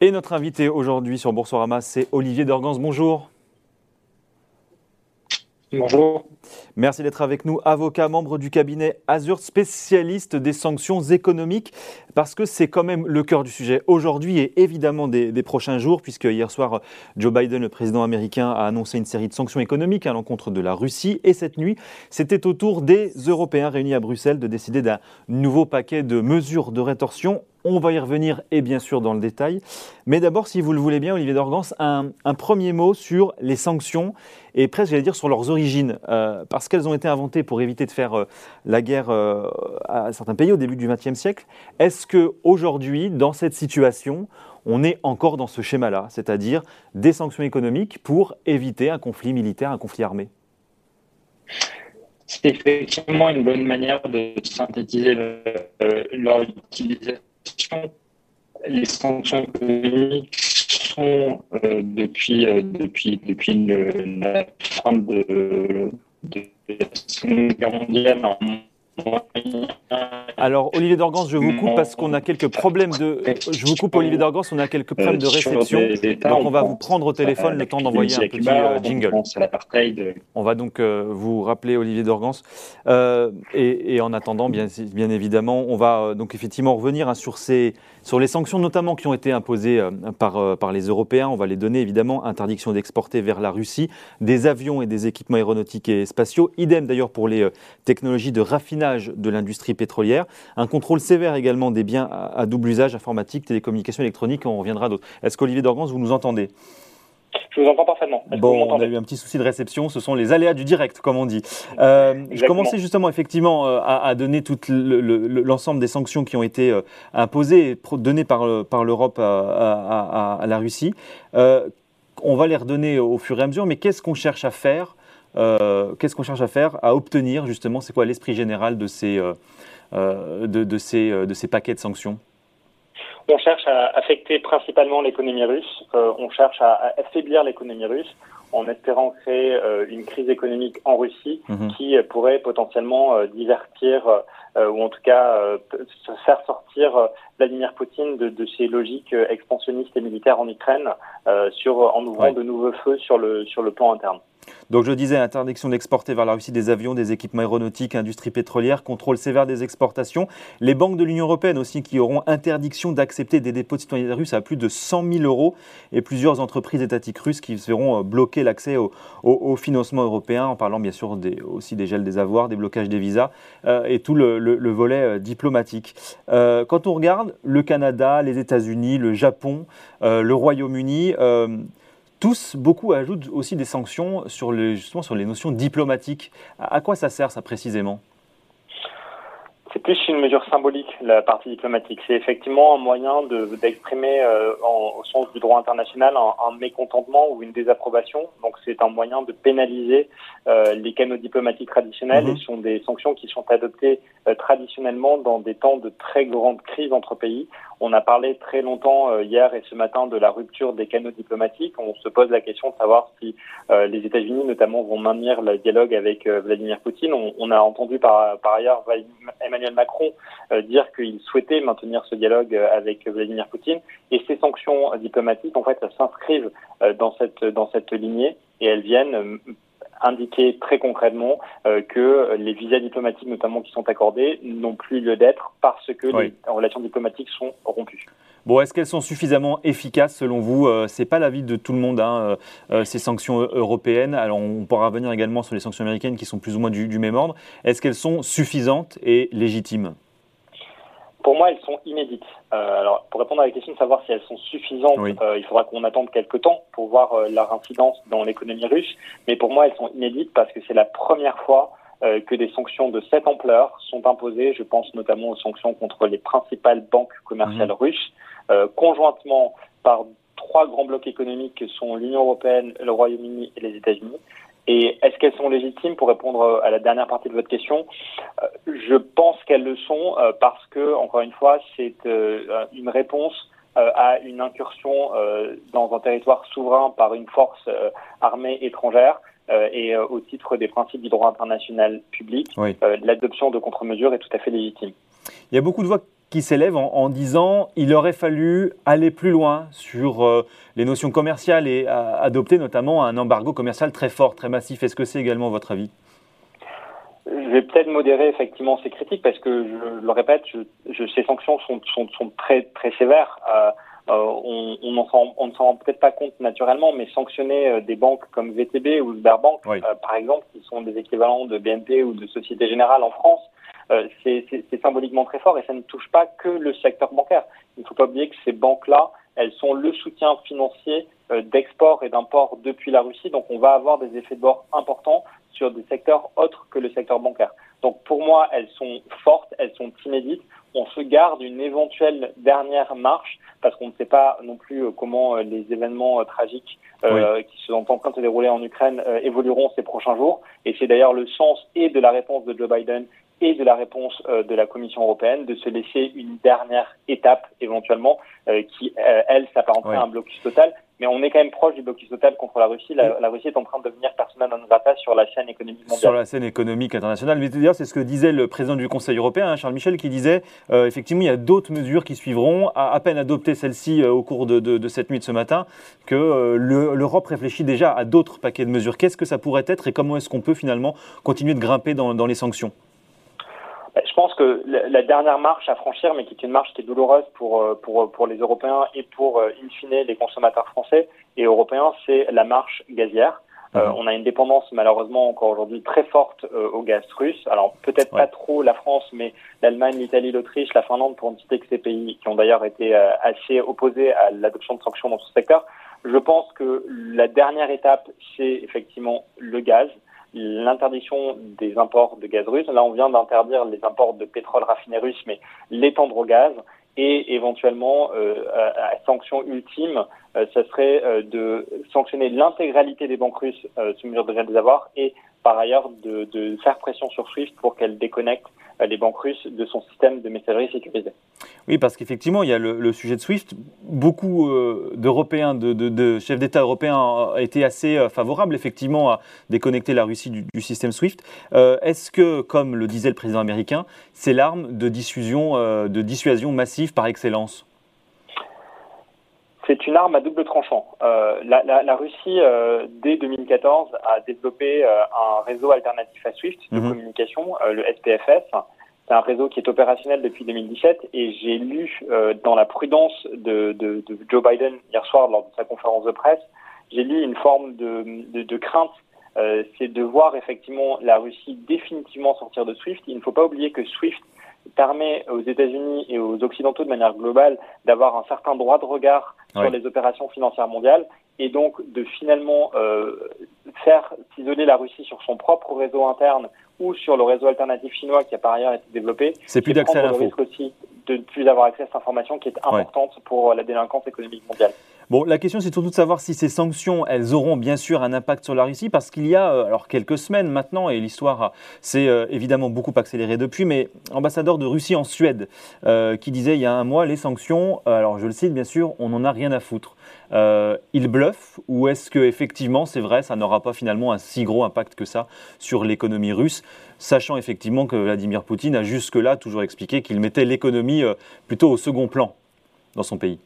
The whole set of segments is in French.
Et notre invité aujourd'hui sur Boursorama, c'est Olivier Dorgans. Bonjour. Bonjour. Merci d'être avec nous, avocat, membre du cabinet Azur, spécialiste des sanctions économiques, parce que c'est quand même le cœur du sujet aujourd'hui et évidemment des, prochains jours, puisque hier soir, Joe Biden, le président américain, a annoncé une série de sanctions économiques à l'encontre de la Russie. Et cette nuit, c'était au tour des Européens réunis à Bruxelles de décider d'un nouveau paquet de mesures de rétorsion on va y revenir et bien sûr dans le détail. Mais d'abord, si vous le voulez bien, Olivier Dorgans, un, premier mot sur les sanctions et presque, j'allais dire, sur leurs origines. Euh, parce qu'elles ont été inventées pour éviter de faire euh, la guerre euh, à certains pays au début du XXe siècle. Est-ce qu'aujourd'hui, dans cette situation, on est encore dans ce schéma-là, c'est-à-dire des sanctions économiques pour éviter un conflit militaire, un conflit armé? C'est effectivement une bonne manière de synthétiser leur utilisation les sanctions économiques sont euh, depuis, euh, depuis, depuis la fin de, de la Seconde Guerre mondiale en alors, Olivier Dorgans, je vous coupe parce qu'on a quelques problèmes de. Je vous coupe, Olivier on a quelques problèmes de réception. Donc, on va vous prendre au téléphone le temps d'envoyer un petit euh, jingle. On va donc euh, vous rappeler, Olivier Dorgans. Euh, et, en attendant, bien, bien évidemment, on va donc effectivement revenir hein, sur, ces, sur les sanctions, notamment qui ont été imposées par, par les Européens. On va les donner, évidemment, interdiction d'exporter vers la Russie des avions et des équipements aéronautiques et spatiaux. Idem d'ailleurs pour les technologies de raffinage de l'industrie pétrolière, un contrôle sévère également des biens à double usage informatique, télécommunications électroniques, on reviendra d'autres. Est-ce qu'Olivier Dorgans, vous nous entendez? Je vous entends parfaitement. Bon, on a eu un petit souci de réception. Ce sont les aléas du direct, comme on dit. Euh, je commençais justement effectivement euh, à, donner tout l'ensemble des sanctions qui ont été euh, imposées données par, par l'Europe à, la Russie. on va les redonner au fur et à mesure, mais qu'est-ce qu'on cherche à faire euh, qu'est-ce qu'on cherche à faire, à obtenir justement C'est quoi l'esprit général de ces, euh, euh, de, ces, de ces paquets de sanctions on cherche à affecter principalement l'économie russe, on cherche à, affaiblir l'économie russe en espérant créer une crise économique en Russie mhm. qui pourrait potentiellement divertir ou en tout cas faire sortir Vladimir Poutine de, de ses logiques expansionnistes et militaires en Ukraine sur, en ouvrant de nouveaux feux sur le, sur le plan interne. Donc je disais interdiction d'exporter vers la Russie des avions, des équipements aéronautiques, industrie pétrolière, contrôle sévère des exportations. Les banques de l'Union européenne aussi qui auront interdiction d'accepter des dépôts de citoyens russes à plus de 100 000 euros et plusieurs entreprises étatiques russes qui verront euh, bloquer l'accès au, financement européen en parlant bien sûr aussi des gels des avoirs, des blocages des visas euh, et tout le, volet euh, diplomatique. quand on regarde le Canada, les États-Unis, le Japon, le Royaume-Uni, tous, beaucoup ajoutent aussi des sanctions sur, justement sur les notions diplomatiques. À quoi ça sert ça précisément? C'est plus une mesure symbolique, la partie diplomatique. C'est effectivement un moyen d'exprimer, euh, au sens du droit international, un, mécontentement ou une désapprobation. Donc c'est un moyen de pénaliser euh, les canaux diplomatiques traditionnels. Mhm. Et ce sont des sanctions qui sont adoptées euh, traditionnellement dans des temps de très grandes crises entre pays. On a parlé très longtemps euh, hier et ce matin de la rupture des canaux diplomatiques. On se pose la question de savoir si les États-Unis, notamment, vont maintenir le dialogue avec Vladimir Poutine. On, on, a entendu par, par ailleurs Emmanuel Emmanuel Macron euh, dire qu'il souhaitait maintenir ce dialogue euh, avec Vladimir Poutine. Et ces sanctions diplomatiques, en fait, s'inscrivent euh, dans cette, dans cette lignée et elles viennent indiquer très concrètement que les visas diplomatiques, notamment qui sont accordés, n'ont plus lieu d'être parce que les relations diplomatiques sont rompues. Bon, est-ce qu'elles sont suffisamment efficaces selon vous? Ce C'est pas l'avis de tout le monde, hein, ces sanctions européennes. Alors, on pourra revenir également sur les sanctions américaines qui sont plus ou moins du, du même ordre. Est-ce qu'elles sont suffisantes et légitimes? Pour moi, elles sont inédites. Euh, alors, pour répondre à la question de savoir si elles sont suffisantes, euh, il faudra qu'on attende quelques temps pour voir euh, leur incidence dans l'économie russe. Mais pour moi, elles sont inédites parce que c'est la première fois que des sanctions de cette ampleur sont imposées. Je pense notamment aux sanctions contre les principales banques commerciales mhm. russes, conjointement par trois grands blocs économiques que sont l'Union européenne, le Royaume-Uni et les États-Unis. Et est-ce qu'elles sont légitimes pour répondre euh, à la dernière partie de votre question? Euh, Je pense qu'elles le sont euh, parce que, encore une fois, c'est une réponse à une incursion dans un territoire souverain par une force armée étrangère. Et au titre des principes du droit international public, l'adoption de contre-mesures est tout à fait légitime. Il y a beaucoup de voix qui s'élèvent en, disant il aurait fallu aller plus loin sur euh, les notions commerciales et adopter notamment un embargo commercial très fort, très massif. Est-ce que c'est également votre avis? Je vais peut-être modérer effectivement ces critiques parce que je, le répète, je, ces sanctions sont, sont, sont, très très sévères. Euh, euh, on, on, ne s'en rend peut-être pas compte naturellement, mais sanctionner euh, des banques comme VTB ou Sberbank, euh, par exemple, qui sont des équivalents de BNP ou de Société Générale en France, c'est symboliquement très fort et ça ne touche pas que le secteur bancaire. Il ne faut pas oublier que ces banques-là, elles sont le soutien financier d'export et d'import depuis la Russie, donc on va avoir des effets de bord importants sur des secteurs autres que le secteur bancaire. Donc pour moi, elles sont fortes, elles sont inédites. On se garde une éventuelle dernière marche parce qu'on ne sait pas non plus euh, comment euh, les événements euh, tragiques qui sont en train de se dérouler en Ukraine évolueront ces prochains jours. Et c'est d'ailleurs le sens et de la réponse de Joe Biden et de la réponse de la Commission européenne de se laisser une dernière étape éventuellement qui, elle, s'apparenterait à un blocus total mais on est quand même proche du blocus total contre la Russie. La, Russie est en train de devenir persona non grata sur la scène économique mondiale. Sur la scène économique internationale. Mais d'ailleurs, c'est ce que disait le président du Conseil européen, hein, Charles Michel, qui disait euh, effectivement, il y a d'autres mesures qui suivront. À, à peine adoptées celle-ci euh, au cours de, de, cette nuit de ce matin, que euh, l'Europe réfléchit déjà à d'autres paquets de mesures. Qu'est-ce que ça pourrait être et comment est-ce qu'on peut finalement continuer de grimper dans, dans les sanctions? Je pense que la dernière marche à franchir, mais qui est une marche qui est douloureuse pour, euh, pour, pour les Européens et pour, euh, in fine, les consommateurs français et européens, c'est la marche gazière. Euh, on a une dépendance malheureusement encore aujourd'hui très forte au gaz russe. Alors peut-être pas trop la France, mais l'Allemagne, l'Italie, l'Autriche, la Finlande, pour ne citer que ces pays qui ont d'ailleurs été assez opposés à l'adoption de sanctions dans ce secteur. Je pense que la dernière étape, c'est effectivement le gaz l'interdiction des imports de gaz russe. Là, on vient d'interdire les imports de pétrole raffiné russe, mais l'étendre au gaz et éventuellement, euh, sanction ultime, euh, ça serait euh, de sanctionner l'intégralité des banques russes sous mesure de des avoirs et par ailleurs de, de faire pression sur SWIFT pour qu'elle déconnecte les banques russes de son système de messagerie sécurisé. Oui, parce qu'effectivement, il y a le, sujet de SWIFT. Beaucoup euh, d'Européens, de, chefs d'État européens étaient assez euh, favorables, effectivement, à déconnecter la Russie du, système SWIFT. Euh, est-ce que, comme le disait le président américain, c'est l'arme de dissuasion, de dissuasion massive par excellence? C'est une arme à double tranchant. la, Russie, dès 2014, a développé un réseau alternatif à SWIFT de mhm. communication, le SPFS, c'est un réseau qui est opérationnel depuis 2017 et j'ai lu euh, dans la prudence de, de, de, Joe Biden hier soir lors de sa conférence de presse, j'ai lu une forme de, de crainte, euh, c'est de voir effectivement la Russie définitivement sortir de SWIFT. Il ne faut pas oublier que SWIFT permet aux États-Unis et aux Occidentaux de manière globale d'avoir un certain droit de regard sur les opérations financières mondiales et donc de finalement euh, faire s'isoler la Russie sur son propre réseau interne ou sur le réseau alternatif chinois qui a par ailleurs été développé. C'est plus d'accès à l'info. risque aussi de ne plus avoir accès à cette information qui est importante pour la délinquance économique mondiale. Bon, la question, c'est surtout de savoir si ces sanctions, elles auront bien sûr un impact sur la Russie, parce qu'il y a euh, alors quelques semaines maintenant, et l'histoire s'est euh, évidemment beaucoup accélérée depuis, mais ambassadeur de Russie en Suède, euh, qui disait il y a un mois, les sanctions, alors je le cite bien sûr, on n'en a rien à foutre. il bluffe ou est-ce que effectivement, c'est vrai, ça n'aura pas finalement un si gros impact que ça sur l'économie russe, sachant effectivement que Vladimir Poutine a jusque-là toujours expliqué qu'il mettait l'économie plutôt au second plan dans son pays?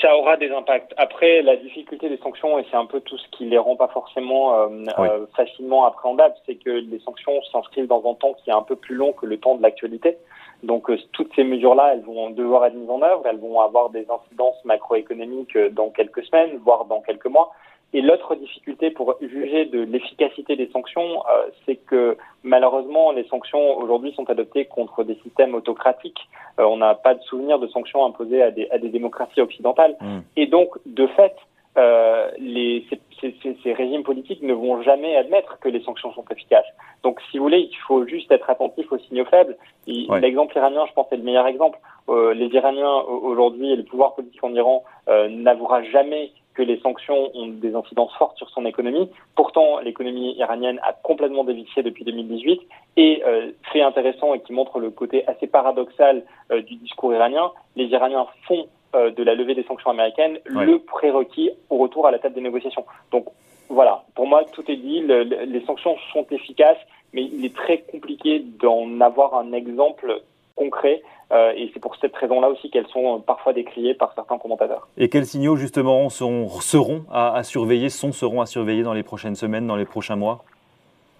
Ça aura des impacts. Après, la difficulté des sanctions, et c'est un peu tout ce qui les rend pas forcément euh, euh, facilement appréhendables, c'est que les sanctions s'inscrivent dans un temps qui est un peu plus long que le temps de l'actualité. Donc, euh, toutes ces mesures-là, elles vont devoir être mises en œuvre, elles vont avoir des incidences macroéconomiques dans quelques semaines, voire dans quelques mois. Et l'autre difficulté pour juger de l'efficacité des sanctions, euh, c'est que malheureusement, les sanctions aujourd'hui sont adoptées contre des systèmes autocratiques. Euh, on n'a pas de souvenir de sanctions imposées à des, à des démocraties occidentales. Mmh. Et donc, de fait, euh, les, ces, ces, ces, régimes politiques ne vont jamais admettre que les sanctions sont efficaces. Donc, si vous voulez, il faut juste être attentif aux signaux faibles. L'exemple iranien, je pense, est le meilleur exemple. Euh, les Iraniens aujourd'hui et le pouvoir politique en Iran euh, n'avouera jamais que les sanctions ont des incidences fortes sur son économie. Pourtant, l'économie iranienne a complètement dévissé depuis 2018 et euh, fait intéressant et qui montre le côté assez paradoxal euh, du discours iranien, les Iraniens font euh, de la levée des sanctions américaines le prérequis au retour à la table des négociations. Donc voilà, pour moi, tout est dit. les sanctions sont efficaces, mais il est très compliqué d'en avoir un exemple concret. et c'est pour cette raison-là aussi qu'elles sont parfois décriées par certains commentateurs. Et quels signaux justement seront à, surveiller, sont, seront à surveiller dans les prochaines semaines, dans les prochains mois?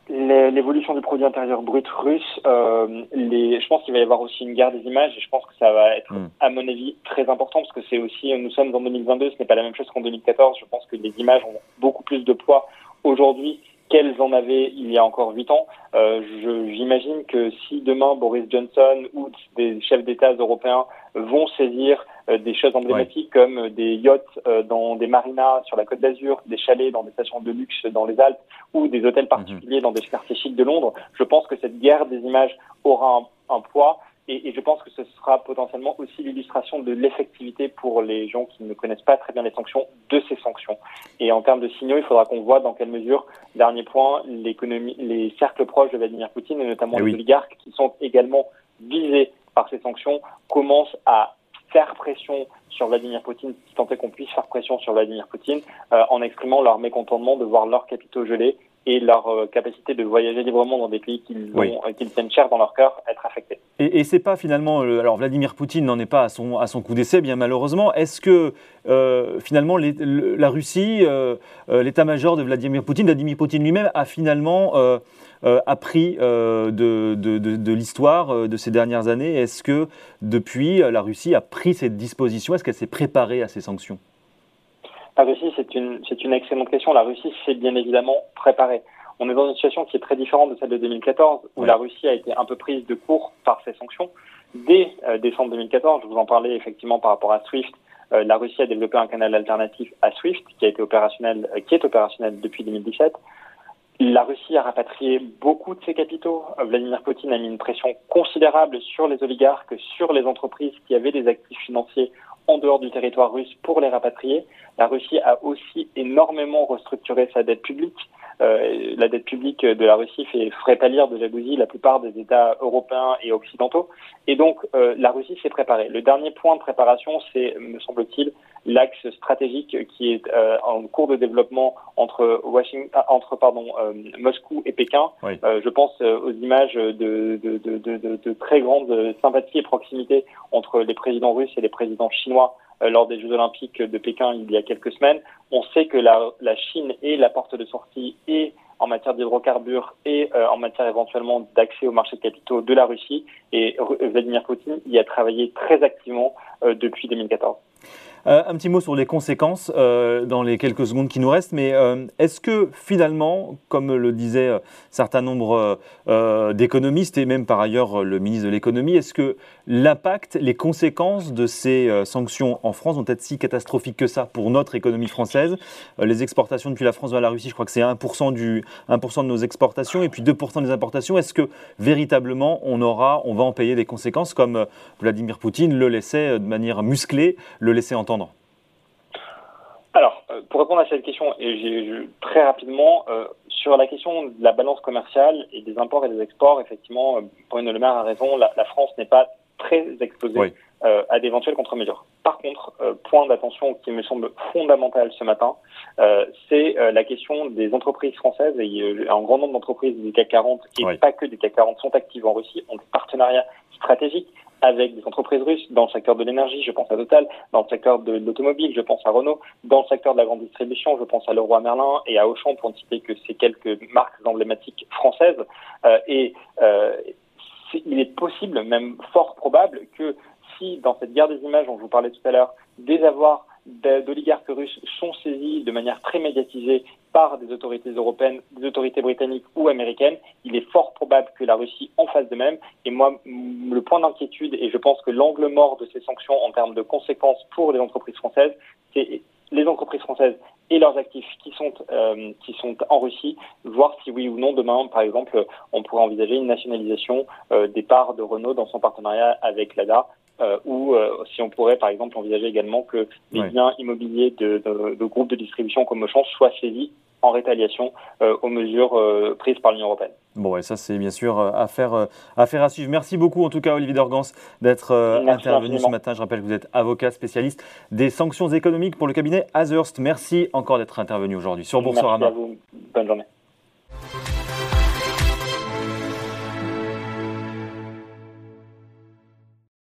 L'évolution du produit intérieur brut russe, les, je pense qu'il va y avoir aussi une guerre des images et je pense que ça va être, hmm. à mon avis, très important parce que c'est aussi, nous sommes en 2022, ce n'est pas la même chose qu'en 2014. Je pense que les images ont beaucoup plus de poids aujourd'hui qu'elles en avaient il y a encore huit ans. Euh, J'imagine que si demain Boris Johnson ou des chefs d'État européens vont saisir euh, des choses emblématiques comme des yachts euh, dans des marinas sur la Côte d'Azur, des chalets dans des stations de luxe dans les Alpes ou des hôtels particuliers dans des quartiers chics de Londres, je pense que cette guerre des images aura un poids et, et, je pense que ce sera potentiellement aussi l'illustration de l'effectivité pour les gens qui ne connaissent pas très bien les sanctions de ces sanctions. Et en termes de signaux, il faudra qu'on voit dans quelle mesure, dernier point, l'économie, les cercles proches de Vladimir Poutine et notamment eh les oligarques qui sont également visés par ces sanctions commencent à faire pression sur Vladimir Poutine, si tant est qu'on puisse faire pression sur Vladimir Poutine, euh, en exprimant leur mécontentement de voir leurs capitaux gelés et leur euh, capacité de voyager librement dans des pays qu'ils euh, tiennent cher dans leur cœur être affectés. Et, et c'est pas finalement, euh, alors Vladimir Poutine n'en est pas à son, à son coup d'essai, bien malheureusement. Est-ce que finalement la Russie, l'état-major de Vladimir Poutine, Vladimir Poutine lui-même a finalement appris de, de, de, de l'histoire de ces dernières années? Est-ce que depuis la Russie a pris cette disposition Est-ce qu'elle s'est préparée à ces sanctions? La Russie, c'est une, c'est une excellente question. La Russie s'est bien évidemment préparée. On est dans une situation qui est très différente de celle de 2014, où la Russie a été un peu prise de court par ces sanctions. Dès euh, décembre 2014, je vous en parlais effectivement par rapport à SWIFT, euh, la Russie a développé un canal alternatif à SWIFT qui a été opérationnel, euh, qui est opérationnel depuis 2017. La Russie a rapatrié beaucoup de ses capitaux. Vladimir Poutine a mis une pression considérable sur les oligarques, sur les entreprises qui avaient des actifs financiers en dehors du territoire russe pour les rapatrier. La Russie a aussi énormément restructuré sa dette publique. Euh, la dette publique de la Russie fait, pâlir de jalousie la plupart des États européens et occidentaux. Et donc, euh, la Russie s'est préparée. Le dernier point de préparation, c'est, me semble-t-il, l'axe stratégique qui est euh, en cours de développement entre Washington, entre pardon, Moscou et Pékin. je pense aux images de, de, de, de, très grande sympathie et proximité entre les présidents russes et les présidents chinois euh, lors des Jeux Olympiques de Pékin il y a quelques semaines. On sait que la, Chine est la porte de sortie et en matière d'hydrocarbures et euh, en matière éventuellement d'accès au marché de capitaux de la Russie. Et Vladimir Poutine y a travaillé très activement euh, depuis 2014. Euh, un petit mot sur les conséquences euh, dans les quelques secondes qui nous restent, mais euh, est-ce que finalement, comme le disaient un certain nombre d'économistes et même par ailleurs le ministre de l'économie, est-ce que l'impact, les conséquences de ces sanctions en France vont être si catastrophiques que ça pour notre économie française Les exportations depuis la France vers la Russie, je crois que c'est 1%, du, 1 de nos exportations et puis 2% des importations. Est-ce que véritablement on aura, on va en payer des conséquences comme Vladimir Poutine le laissait de manière musclée, le laissait entendre? Alors, euh, pour répondre à cette question, et très rapidement, euh, sur la question de la balance commerciale et des imports et des exports, effectivement, euh, Le Maire a raison, la, France n'est pas très exposée euh, à d'éventuelles contre-mesures. Par contre, point d'attention qui me semble fondamental ce matin, c'est la question des entreprises françaises. Et un grand nombre d'entreprises du CAC 40, et pas que du CAC 40, sont actives en Russie, ont des partenariats stratégiques avec des entreprises russes dans le secteur de l'énergie, je pense à Total, dans le secteur de l'automobile, je pense à Renault, dans le secteur de la grande distribution, je pense à Leroy Merlin et à Auchan pour ne citer que ces quelques marques emblématiques françaises. Euh, et euh, il est possible, même fort probable, que si dans cette guerre des images dont je vous parlais tout à l'heure, des avoirs d'oligarques russes sont saisis de manière très médiatisée par des autorités européennes, des autorités britanniques ou américaines, il est fort probable que la Russie en fasse de même. Et moi, le point d'inquiétude, et je pense que l'angle mort de ces sanctions en termes de conséquences pour les entreprises françaises, c'est les entreprises françaises et leurs actifs qui sont euh, qui sont en Russie, voir si oui ou non demain, par exemple, on pourrait envisager une nationalisation euh, des parts de Renault dans son partenariat avec l'ADA euh, ou euh, si on pourrait par exemple envisager également que les biens immobiliers de, de, de, groupes de distribution comme Auchan soient saisis en rétaliation euh, aux mesures prises par l'Union européenne. Bon, et ça c'est bien sûr affaire, affaire à suivre. Merci beaucoup en tout cas Olivier Dorgans d'être intervenu ce matin. Je rappelle que vous êtes avocat spécialiste des sanctions économiques pour le cabinet Azurst. Merci encore d'être intervenu aujourd'hui sur Boursorama. Merci à vous. Bonne journée.